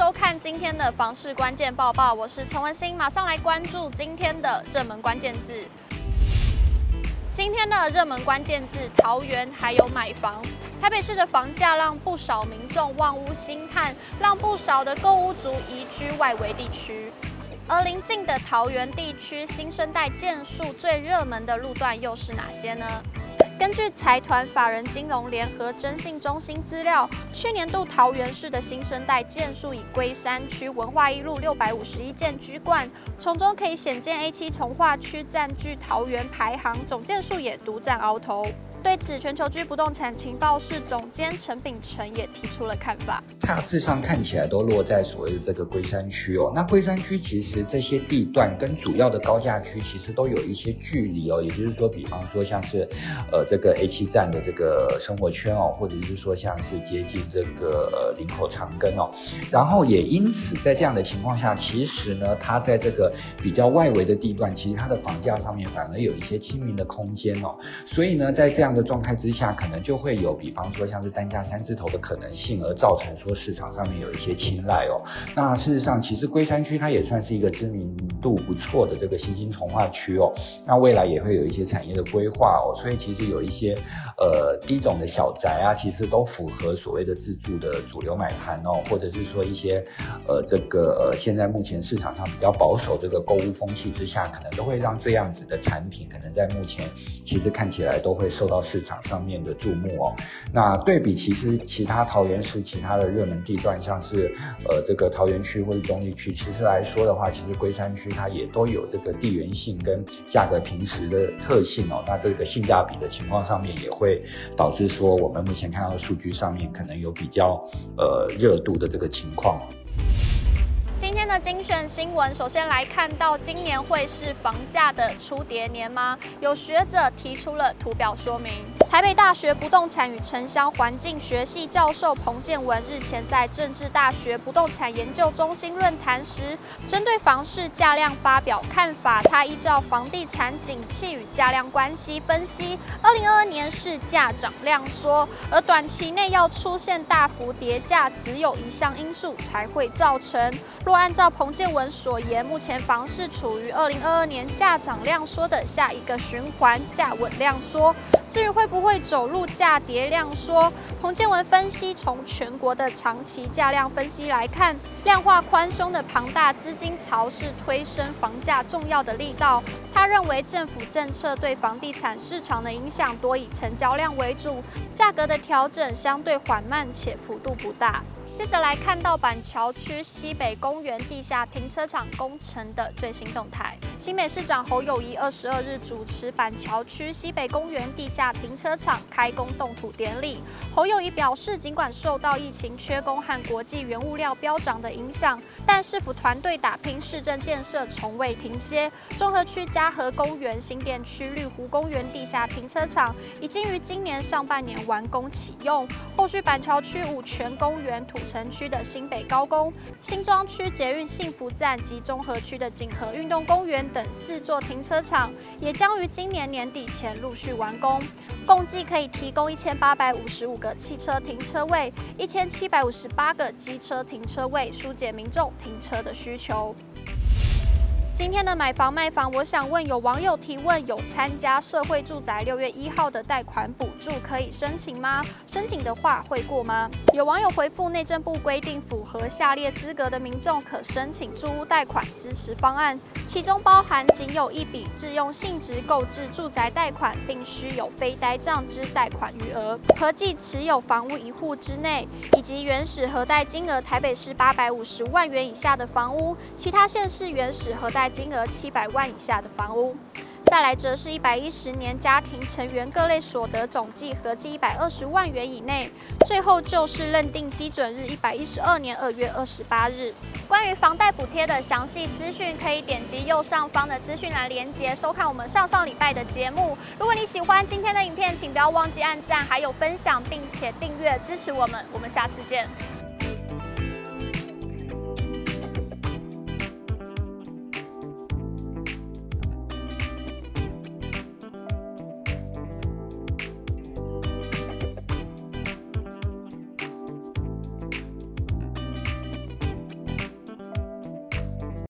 收看今天的房市关键报报，我是陈文心，马上来关注今天的热门关键字。今天的热门关键字：桃园还有买房。台北市的房价让不少民众望屋兴叹，让不少的购屋族移居外围地区。而邻近的桃园地区新生代建树最热门的路段又是哪些呢？根据财团法人金融联合征信中心资料，去年度桃园市的新生代建树以龟山区文化一路六百五十一件居冠，从中可以显见 A7 重划区占据桃园排行总件数也独占鳌头。对此，全球居不动产情报室总监陈秉承也提出了看法。大致上看起来都落在所谓的这个龟山区哦。那龟山区其实这些地段跟主要的高价区其实都有一些距离哦。也就是说，比方说像是呃这个 A7 站的这个生活圈哦，或者是说像是接近这个呃林口长庚哦。然后也因此在这样的情况下，其实呢，它在这个比较外围的地段，其实它的房价上面反而有一些亲民的空间哦。所以呢，在这样的状态之下，可能就会有，比方说像是单价三字头的可能性，而造成说市场上面有一些青睐哦。那事实上，其实龟山区它也算是一个知名度不错的这个新兴从化区哦。那未来也会有一些产业的规划哦，所以其实有一些呃低种的小宅啊，其实都符合所谓的自住的主流买盘哦，或者是说一些呃这个呃现在目前市场上比较保守这个购物风气之下，可能都会让这样子的产品，可能在目前其实看起来都会受到市场上面的注目哦，那对比其实其他桃园市其他的热门地段，像是呃这个桃园区或者中坜区，其实来说的话，其实龟山区它也都有这个地缘性跟价格平实的特性哦。那这个性价比的情况上面，也会导致说我们目前看到的数据上面可能有比较呃热度的这个情况。今天的精选新闻，首先来看到今年会是房价的出跌年吗？有学者提出了图表说明。台北大学不动产与城乡环境学系教授彭建文日前在政治大学不动产研究中心论坛时，针对房市价量发表看法。他依照房地产景气与价量关系分析，二零二二年是价涨量缩，而短期内要出现大幅跌价，只有一项因素才会造成。若按照彭建文所言，目前房市处于二零二二年价涨量缩的下一个循环，价稳量缩。至于会不会走路价跌量缩，彭建文分析，从全国的长期价量分析来看，量化宽松的庞大资金潮是推升房价重要的力道。他认为政府政策对房地产市场的影响多以成交量为主，价格的调整相对缓慢且幅度不大。接着来看到板桥区西北公园地下停车场工程的最新动态。新北市长侯友谊二十二日主持板桥区西北公园地下停车车场开工动土典礼。侯友宜表示，尽管受到疫情缺工和国际原物料飙涨的影响，但市府团队打拼市政建设从未停歇。中和区嘉禾公园、新店区绿湖公园地下停车场已经于今年上半年完工启用。后续板桥区五权公园土城区的新北高工、新庄区捷运幸福站及中和区的锦和运动公园等四座停车场，也将于今年年底前陆续完工，共共计可以提供一千八百五十五个汽车停车位、一千七百五十八个机车停车位，疏解民众停车的需求。今天的买房卖房，我想问有网友提问：有参加社会住宅六月一号的贷款补助可以申请吗？申请的话会过吗？有网友回复：内政部规定，符合下列资格的民众可申请住屋贷款支持方案，其中包含仅有一笔自用性质购置住宅贷款，并需有非呆账之贷款余额，合计持有房屋一户之内，以及原始核贷金额台北市八百五十万元以下的房屋，其他县市原始核贷。金额七百万以下的房屋，再来则是一百一十年家庭成员各类所得总计合计一百二十万元以内，最后就是认定基准日一百一十二年二月二十八日。关于房贷补贴的详细资讯，可以点击右上方的资讯栏连接，收看我们上上礼拜的节目。如果你喜欢今天的影片，请不要忘记按赞，还有分享，并且订阅支持我们。我们下次见。